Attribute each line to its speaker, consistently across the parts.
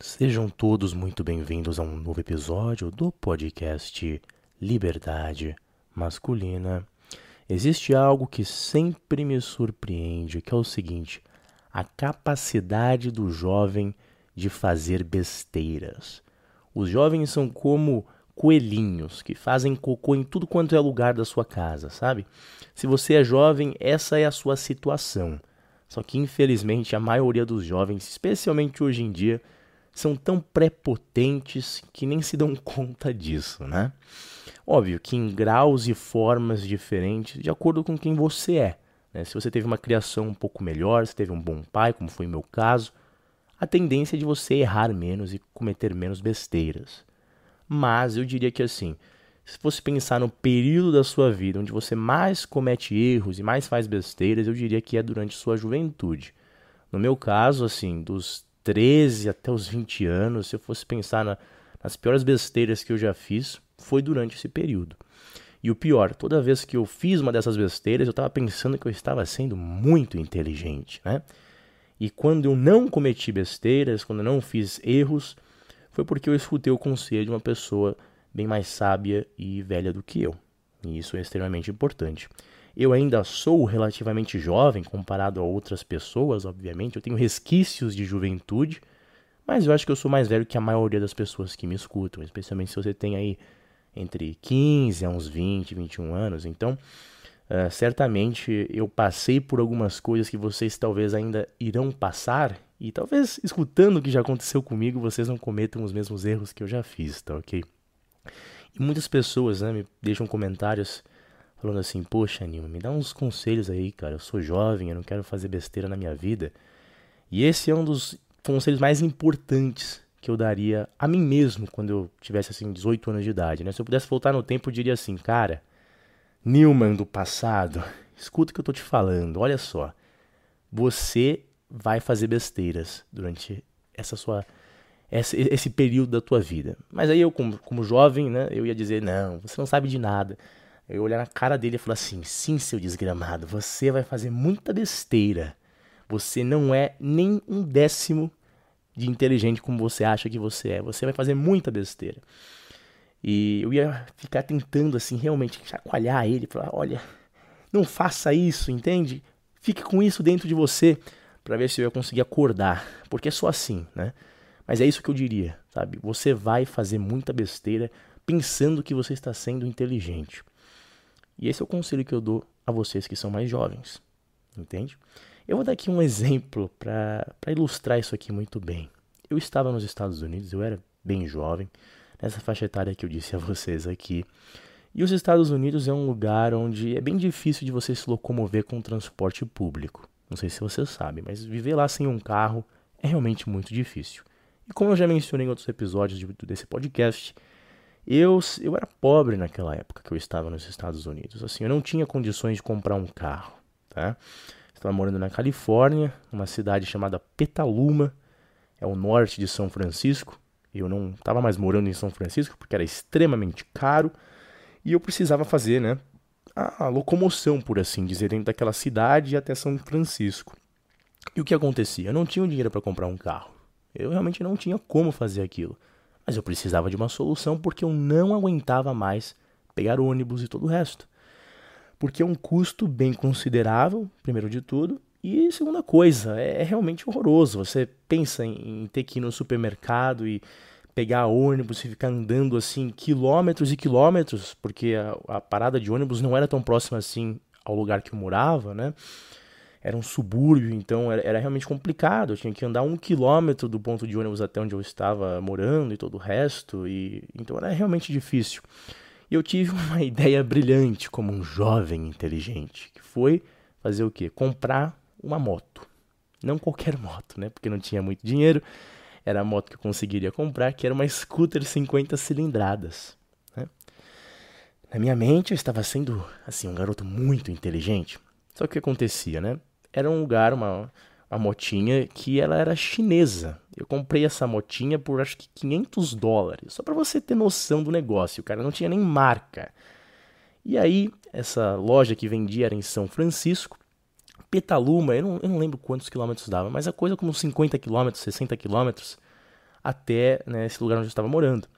Speaker 1: Sejam todos muito bem-vindos a um novo episódio do podcast Liberdade Masculina. Existe algo que sempre me surpreende, que é o seguinte: a capacidade do jovem de fazer besteiras. Os jovens são como coelhinhos que fazem cocô em tudo quanto é lugar da sua casa, sabe? Se você é jovem, essa é a sua situação. Só que infelizmente a maioria dos jovens, especialmente hoje em dia, são tão prepotentes que nem se dão conta disso, né? Óbvio que em graus e formas diferentes, de acordo com quem você é. Né? Se você teve uma criação um pouco melhor, se teve um bom pai, como foi o meu caso, a tendência é de você errar menos e cometer menos besteiras. Mas eu diria que assim, se fosse pensar no período da sua vida onde você mais comete erros e mais faz besteiras, eu diria que é durante sua juventude. No meu caso, assim, dos 13 até os 20 anos, se eu fosse pensar na, nas piores besteiras que eu já fiz, foi durante esse período. E o pior, toda vez que eu fiz uma dessas besteiras, eu estava pensando que eu estava sendo muito inteligente, né? E quando eu não cometi besteiras, quando eu não fiz erros, foi porque eu escutei o conselho de uma pessoa bem mais sábia e velha do que eu. E isso é extremamente importante. Eu ainda sou relativamente jovem comparado a outras pessoas, obviamente. Eu tenho resquícios de juventude, mas eu acho que eu sou mais velho que a maioria das pessoas que me escutam, especialmente se você tem aí entre 15 a uns 20, 21 anos. Então, uh, certamente eu passei por algumas coisas que vocês talvez ainda irão passar e talvez escutando o que já aconteceu comigo, vocês não cometam os mesmos erros que eu já fiz, tá ok? E muitas pessoas né, me deixam comentários falando assim: Poxa, Nilma, me dá uns conselhos aí, cara. Eu sou jovem, eu não quero fazer besteira na minha vida. E esse é um dos conselhos mais importantes que eu daria a mim mesmo quando eu tivesse assim 18 anos de idade, né? Se eu pudesse voltar no tempo, eu diria assim, cara, Newman do passado, escuta o que eu tô te falando. Olha só. Você vai fazer besteiras durante essa sua esse, esse período da tua vida. Mas aí eu, como, como jovem, né, eu ia dizer, não, você não sabe de nada. Eu ia olhar na cara dele e falar assim, sim, seu desgramado, você vai fazer muita besteira. Você não é nem um décimo de inteligente como você acha que você é. Você vai fazer muita besteira. E eu ia ficar tentando, assim, realmente chacoalhar ele, falar, olha, não faça isso, entende? Fique com isso dentro de você para ver se eu ia conseguir acordar, porque é só assim, né? Mas é isso que eu diria, sabe? Você vai fazer muita besteira pensando que você está sendo inteligente. E esse é o conselho que eu dou a vocês que são mais jovens, entende? Eu vou dar aqui um exemplo para ilustrar isso aqui muito bem. Eu estava nos Estados Unidos, eu era bem jovem, nessa faixa etária que eu disse a vocês aqui. E os Estados Unidos é um lugar onde é bem difícil de você se locomover com transporte público. Não sei se você sabe, mas viver lá sem um carro é realmente muito difícil. E como eu já mencionei em outros episódios de, desse podcast, eu, eu era pobre naquela época que eu estava nos Estados Unidos. Assim, eu não tinha condições de comprar um carro, tá? Estava morando na Califórnia, uma cidade chamada Petaluma, é o norte de São Francisco. Eu não estava mais morando em São Francisco porque era extremamente caro e eu precisava fazer, né, a, locomoção, por assim dizer, dentro daquela cidade até São Francisco. E o que acontecia? Eu não tinha dinheiro para comprar um carro. Eu realmente não tinha como fazer aquilo. Mas eu precisava de uma solução porque eu não aguentava mais pegar ônibus e todo o resto. Porque é um custo bem considerável, primeiro de tudo, e segunda coisa, é, é realmente horroroso. Você pensa em, ter que ir no supermercado e pegar ônibus e ficar andando assim quilômetros e quilômetros, porque a, a, parada de ônibus não era tão próxima assim ao lugar que eu morava, né? Era um subúrbio, então era, era realmente complicado. Eu tinha que andar um quilômetro do ponto de ônibus até onde eu estava morando e todo o resto, e então era realmente difícil. E eu tive uma ideia brilhante como um jovem inteligente, que foi fazer o quê? Comprar uma moto. Não qualquer moto, né? Porque não tinha muito dinheiro era a moto que eu conseguiria comprar, que era uma scooter 50 cilindradas. Né? Na minha mente eu estava sendo assim um garoto muito inteligente. Só que o que acontecia, né? Era um lugar, uma, uma motinha que ela era chinesa. Eu comprei essa motinha por acho que 500 dólares, só para você ter noção do negócio. O cara não tinha nem marca. E aí, essa loja que vendia era em São Francisco. Petaluma, eu não, eu não lembro quantos quilômetros dava, mas a coisa como 50 quilômetros, 60 quilômetros. até né, esse lugar onde eu estava morando.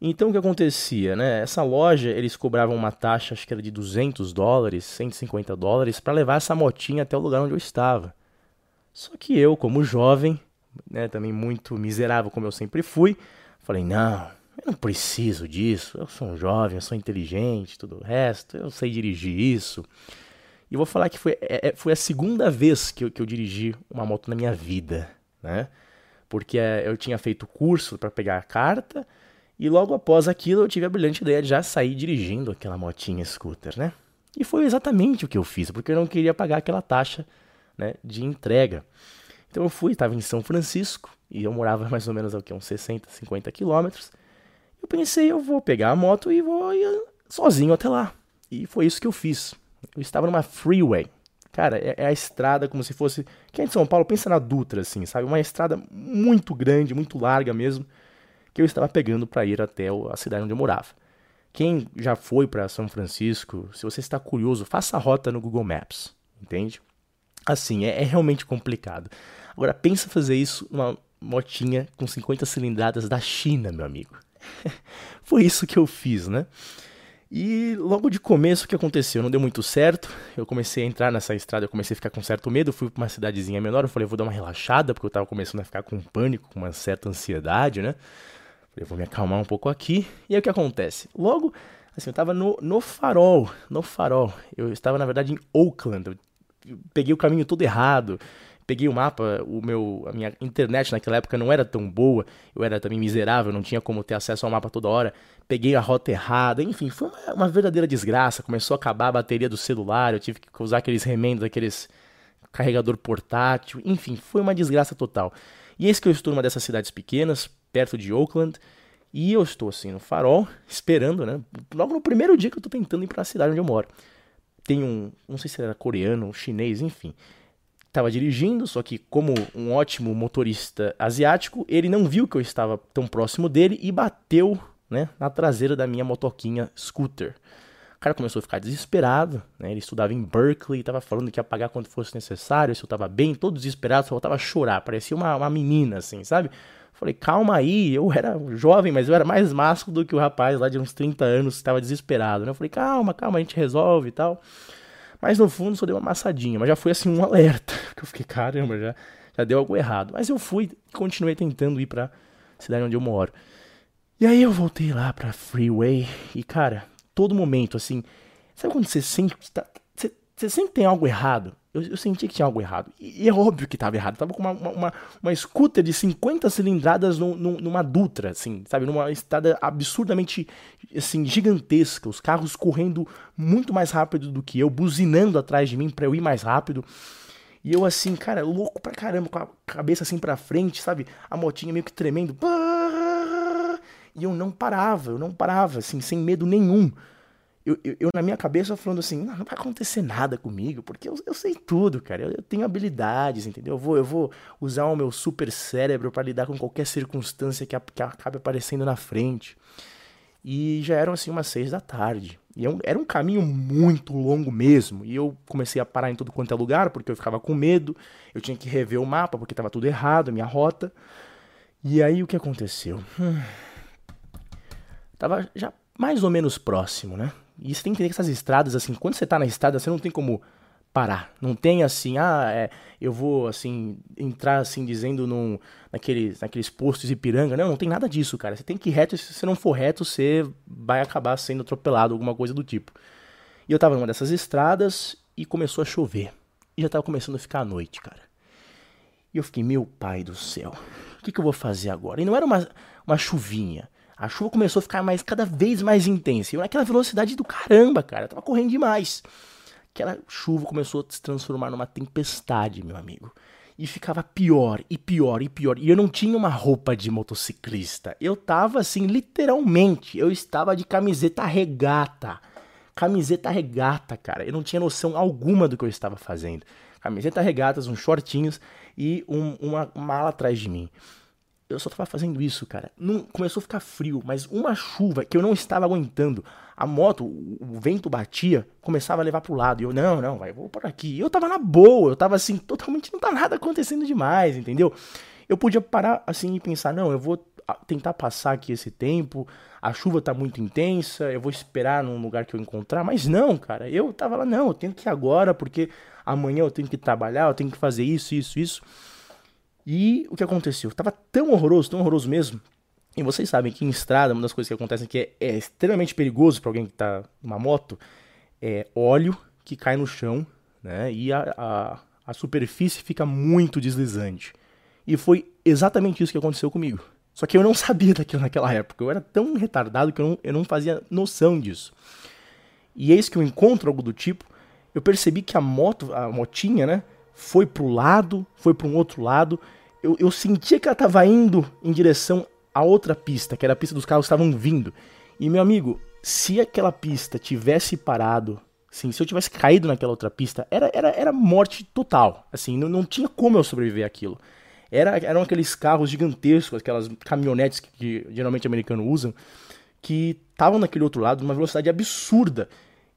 Speaker 1: Então o que acontecia, né? Essa loja, eles cobravam uma taxa, acho que era de 200 dólares, 150 dólares, para levar essa motinha até o lugar onde eu estava. Só que eu, como jovem, né, também muito miserável como eu sempre fui, falei: "Não, eu não preciso disso. Eu sou um jovem, eu sou inteligente, tudo o resto, eu sei dirigir isso". E vou falar que foi, é, é, foi a segunda vez que eu, que eu dirigi uma moto na minha vida, né? Porque é, eu tinha feito curso para pegar a carta, e logo após aquilo eu tive a brilhante ideia de já sair dirigindo aquela motinha scooter, né? E foi exatamente o que eu fiz, porque eu não queria pagar aquela taxa né, de entrega. Então eu fui, estava em São Francisco, e eu morava mais ou menos aqui, uns 60, 50 quilômetros. Eu pensei, eu vou pegar a moto e vou ir sozinho até lá. E foi isso que eu fiz. Eu estava numa freeway. Cara, é, é a estrada como se fosse. Quem é de São Paulo, pensa na Dutra, assim, sabe? Uma estrada muito grande, muito larga mesmo que eu estava pegando para ir até a cidade onde eu morava. Quem já foi para São Francisco, se você está curioso, faça a rota no Google Maps, entende? Assim, é, é realmente complicado. Agora, pensa fazer isso numa motinha com 50 cilindradas da China, meu amigo. foi isso que eu fiz, né? E logo de começo o que aconteceu? Não deu muito certo. Eu comecei a entrar nessa estrada, eu comecei a ficar com certo medo. Fui para uma cidadezinha menor, eu falei, vou dar uma relaxada, porque eu estava começando a ficar com pânico, com uma certa ansiedade, né? Eu vou me acalmar um pouco aqui. E aí o que acontece? Logo, assim, eu estava no, no farol, no farol. Eu estava, na verdade, em Oakland. Eu peguei o caminho todo errado. Peguei o mapa, o meu, a minha internet naquela época não era tão boa, eu era também miserável, não tinha como ter acesso ao mapa toda hora. Peguei a rota errada, enfim, foi uma, uma verdadeira desgraça. Começou a acabar a bateria do celular, eu tive que usar aqueles remendos, aqueles carregador portátil, enfim, foi uma desgraça total. E eis que eu estou numa dessas cidades pequenas, perto de Oakland. E eu estou assim no farol, esperando, né? Logo no primeiro dia que eu estou tentando ir para a cidade onde eu moro. Tem um, não sei se era coreano chinês, enfim. Tava dirigindo, só que como um ótimo motorista asiático, ele não viu que eu estava tão próximo dele e bateu, né, na traseira da minha motoquinha scooter. O cara começou a ficar desesperado, né? Ele estudava em Berkeley, estava falando que ia pagar quanto fosse necessário, se eu estava bem, todo desesperado, só voltava a chorar, parecia uma, uma menina, assim, sabe? Falei, calma aí, eu era jovem, mas eu era mais másculo do que o rapaz lá de uns 30 anos que estava desesperado, né? Eu falei, calma, calma, a gente resolve e tal. Mas no fundo só deu uma amassadinha, mas já foi assim um alerta, que eu fiquei, caramba, já, já deu algo errado. Mas eu fui e continuei tentando ir pra cidade onde eu moro. E aí eu voltei lá pra Freeway e, cara, todo momento, assim, sabe quando você sente, tá, você, sempre tem algo errado? Eu, eu, senti que tinha algo errado. E, e é óbvio que estava errado. Tava com uma, uma, uma, scooter de 50 cilindradas no, no, numa Dutra, assim, sabe? Numa estrada absurdamente, assim, gigantesca. Os carros correndo muito mais rápido do que eu, buzinando atrás de mim para eu ir mais rápido. E eu assim, cara, louco pra caramba, com a cabeça assim pra frente, sabe? A motinha meio que tremendo. E eu não parava, eu não parava, assim, sem medo nenhum eu, eu, eu, na minha cabeça falando assim, não, não, vai acontecer nada comigo, porque eu, eu sei tudo, cara. Eu, tenho habilidades, entendeu? Eu vou, eu vou usar o meu super cérebro para lidar com qualquer circunstância que, que acabe aparecendo na frente. E já eram assim umas seis da tarde. E é era um caminho muito longo mesmo. E eu comecei a parar em todo quanto é lugar, porque eu ficava com medo. Eu tinha que rever o mapa, porque estava tudo errado, a minha rota. E aí o que aconteceu? Hum, tava já mais ou menos próximo, né? E você tem que entender que essas estradas, assim, quando você tá na estrada, você não tem como parar. Não tem assim, ah, é, eu vou assim entrar assim dizendo num, naqueles, naqueles postos Ipiranga. Não, não tem nada disso, cara. Você tem que ir reto, se você não for reto, você vai acabar sendo atropelado, alguma coisa do tipo. E eu tava numa dessas estradas e começou a chover. E já tava começando a ficar a noite, cara. E eu fiquei, meu pai do céu, o que, que eu vou fazer agora? E não era uma, uma chuvinha. A chuva começou a ficar mais, cada vez mais intensa. E eu naquela velocidade do caramba, cara. Tava correndo demais. Aquela chuva começou a se transformar numa tempestade, meu amigo. E ficava pior, e pior, e pior. E eu não tinha uma roupa de motociclista. Eu tava assim, literalmente. Eu estava de camiseta regata. Camiseta regata, cara. Eu não tinha noção alguma do que eu estava fazendo. Camiseta regatas, uns shortinhos e um, uma mala atrás de mim eu só tava fazendo isso, cara. Não, começou a ficar frio, mas uma chuva que eu não estava aguentando. A moto, o, o vento batia, começava a levar pro lado. E eu, não, não, vai, vou por aqui. Eu tava na boa, eu tava assim, totalmente, não tá nada acontecendo demais, entendeu? Eu podia parar assim e pensar, não, eu vou tentar passar aqui esse tempo, a chuva tá muito intensa, eu vou esperar num lugar que eu encontrar, mas não, cara, eu tava lá, não, eu tenho que ir agora, porque amanhã eu tenho que trabalhar, eu tenho que fazer isso, isso, isso. E o que aconteceu? Tava tão horroroso, tão horroroso mesmo. E vocês sabem que em estrada, uma das coisas que acontecem que é, é extremamente perigoso para alguém que tá numa moto, é óleo que cai no chão, né? E a, a, a superfície fica muito deslizante. E foi exatamente isso que aconteceu comigo. Só que eu não sabia daquilo naquela época. Eu era tão retardado que eu não, eu não fazia noção disso. E eis que eu encontro algo do tipo. Eu percebi que a moto, a motinha, né? Foi pro lado, foi para um outro lado. Eu, eu sentia que ela estava indo em direção a outra pista, que era a pista dos carros que estavam vindo. E meu amigo, se aquela pista tivesse parado, assim, se eu tivesse caído naquela outra pista, era, era, era morte total. Assim, não, não tinha como eu sobreviver àquilo. Era, eram aqueles carros gigantescos, aquelas caminhonetes que, que geralmente americanos usam, que estavam naquele outro lado numa velocidade absurda.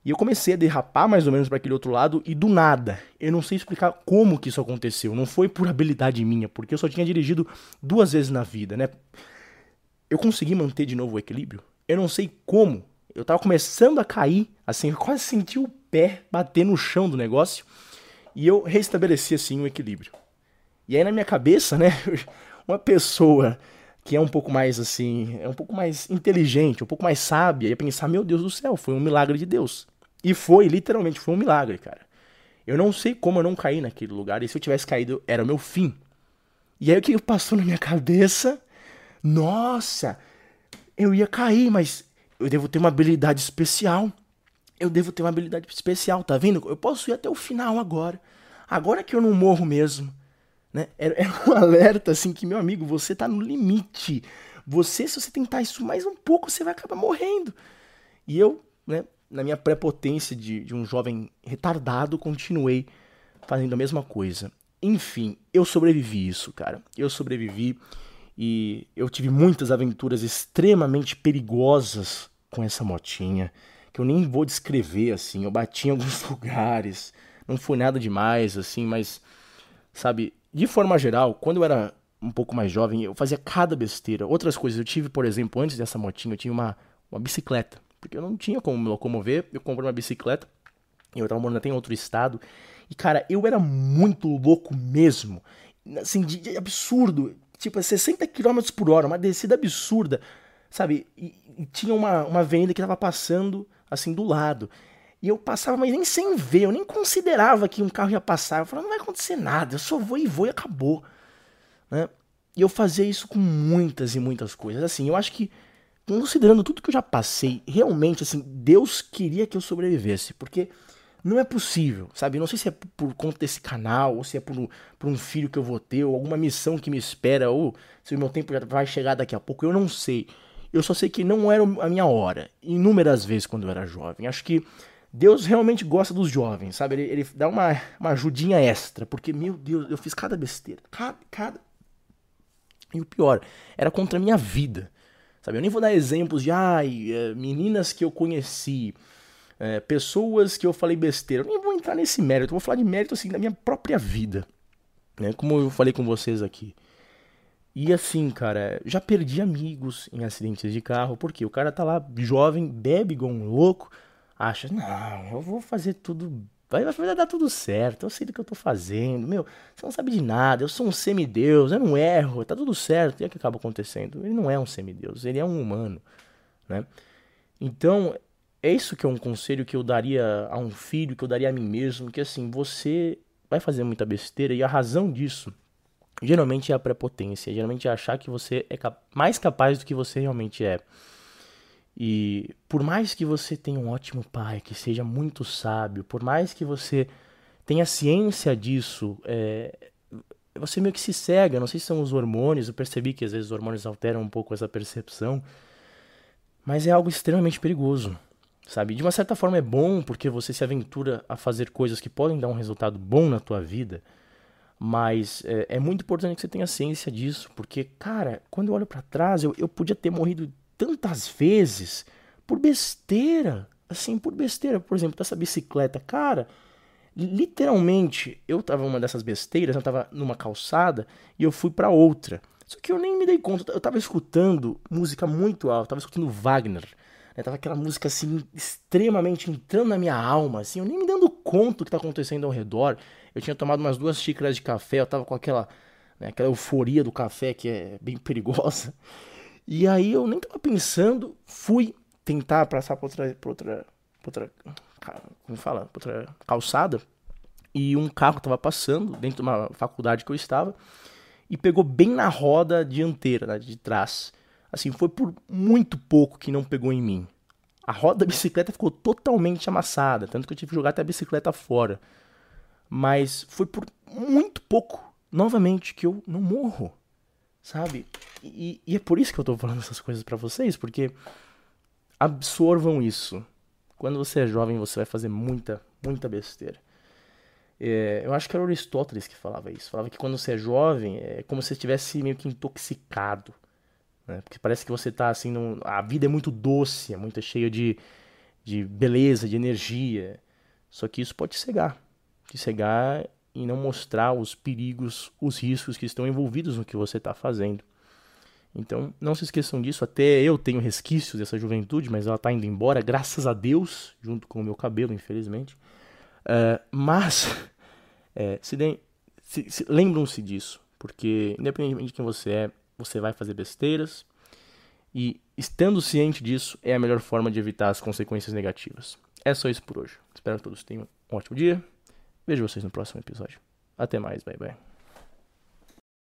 Speaker 1: E eu comecei a derrapar mais ou menos para aquele outro lado e do nada, eu não sei explicar como que isso aconteceu. Não foi por habilidade minha, porque eu só tinha dirigido duas vezes na vida, né? Eu consegui manter de novo o equilíbrio. Eu não sei como. Eu tava começando a cair, assim, eu quase senti o pé bater no chão do negócio e eu restabeleci assim o equilíbrio. E aí na minha cabeça, né, uma pessoa que é um pouco mais assim, é um pouco mais inteligente, um pouco mais sábia, ia pensar, meu Deus do céu, foi um milagre de Deus. E foi, literalmente, foi um milagre, cara. Eu não sei como eu não caí naquele lugar, e se eu tivesse caído, era o meu fim. E aí o que passou na minha cabeça? Nossa, eu ia cair, mas eu devo ter uma habilidade especial. Eu devo ter uma habilidade especial, tá vendo? Eu posso ir até o final agora. Agora que eu não morro mesmo. Né? Era, era um alerta assim que, meu amigo, você tá no limite. Você, se você tentar isso mais um pouco, você vai acabar morrendo. E eu, né, na minha prepotência de, de um jovem retardado, continuei fazendo a mesma coisa. Enfim, eu sobrevivi isso, cara. Eu sobrevivi e eu tive muitas aventuras extremamente perigosas com essa motinha, que eu nem vou descrever assim. Eu bati em alguns lugares, não foi nada demais assim, mas sabe, de forma geral, quando eu era um pouco mais jovem, eu fazia cada besteira. Outras coisas, eu tive, por exemplo, antes dessa motinha, eu tinha uma, uma bicicleta. Porque eu não tinha como me locomover, eu comprei uma bicicleta. E eu tava morando até em outro estado. E, cara, eu era muito louco mesmo. Assim, de, de absurdo. Tipo, 60 km por hora, uma descida absurda. Sabe? E, e tinha uma, uma venda que tava passando, assim, do lado. E eu passava, mas nem sem ver, eu nem considerava que um carro ia passar. Eu falava, não vai acontecer nada, eu só vou e vou e acabou. Né? E eu fazia isso com muitas e muitas coisas. Assim, eu acho que, considerando tudo que eu já passei, realmente, assim, Deus queria que eu sobrevivesse. Porque não é possível, sabe? Não sei se é por conta desse canal, ou se é por, por um filho que eu vou ter, ou alguma missão que me espera, ou se o meu tempo já vai chegar daqui a pouco, eu não sei. Eu só sei que não era a minha hora. Inúmeras vezes quando eu era jovem. Acho que Deus realmente gosta dos jovens, sabe? Ele, ele dá uma, uma ajudinha extra, porque, meu Deus, eu fiz cada besteira. Cada, cada. E o pior, era contra a minha vida. Sabe? Eu nem vou dar exemplos de, ai, é, meninas que eu conheci, é, pessoas que eu falei besteira. Eu nem vou entrar nesse mérito, eu vou falar de mérito assim da minha própria vida. Né? Como eu falei com vocês aqui. E assim, cara, já perdi amigos em acidentes de carro, porque o cara tá lá jovem, bebe igual um louco, acha, não, eu vou fazer tudo. Vai, vai dar tudo certo, eu sei do que eu tô fazendo. Meu, você não sabe de nada, eu sou um semideus, eu não erro, tá tudo certo. E é o que acaba acontecendo? Ele não é um semideus, ele é um humano, né? Então, é isso que é um conselho que eu daria a um filho, que eu daria a mim mesmo, que assim, você vai fazer muita besteira e a razão disso geralmente é a prepotência, geralmente é achar que você é mais capaz do que você realmente é. E por mais que você tenha um ótimo pai, que seja muito sábio, por mais que você tenha ciência disso, é, você meio que se cega. Não sei se são os hormônios, eu percebi que às vezes os hormônios alteram um pouco essa percepção, mas é algo extremamente perigoso, sabe? De uma certa forma é bom porque você se aventura a fazer coisas que podem dar um resultado bom na tua vida, mas é, é muito importante que você tenha ciência disso, porque, cara, quando eu olho para trás, eu, eu podia ter morrido tantas vezes por besteira, assim, por besteira, por exemplo, dessa bicicleta, cara, Literalmente, eu tava numa dessas besteiras, eu tava numa calçada e eu fui para outra. Só que eu nem me dei conta, eu tava escutando música muito alta, tava escutando Wagner. Né? Tava aquela música assim, extremamente entrando na minha alma, assim, eu nem me dando conta do que tá acontecendo ao redor. Eu tinha tomado umas duas xícaras de café, eu tava com aquela, né, aquela euforia do café que é bem perigosa. E aí eu nem tava pensando, fui tentar passar por outra, por outra, por outra como fala, por outra calçada. E um carro tava passando dentro de uma faculdade que eu estava e pegou bem na roda dianteira, né, de trás. Assim, foi por muito pouco que não pegou em mim. A roda da bicicleta ficou totalmente amassada, tanto que eu tive que jogar até a bicicleta fora. Mas foi por muito pouco, novamente, que eu não morro, sabe? E, e é por isso que eu tô falando essas coisas para vocês, porque absorvam isso. Quando você é jovem, você vai fazer muita, muita besteira. É, eu acho que era Aristóteles que falava isso. Falava que quando você é jovem, é como se estivesse meio que intoxicado. Né? Porque parece que você tá assim. Num... A vida é muito doce, é muito cheia de, de beleza, de energia. Só que isso pode cegar. Te cegar e não mostrar os perigos, os riscos que estão envolvidos no que você está fazendo. Então, não se esqueçam disso. Até eu tenho resquícios dessa juventude, mas ela está indo embora, graças a Deus, junto com o meu cabelo, infelizmente. Uh, mas, é, se, se, se lembram-se disso, porque independentemente de quem você é, você vai fazer besteiras. E estando ciente disso, é a melhor forma de evitar as consequências negativas. É só isso por hoje. Espero que todos tenham um ótimo dia. Vejo vocês no próximo episódio. Até mais, bye bye.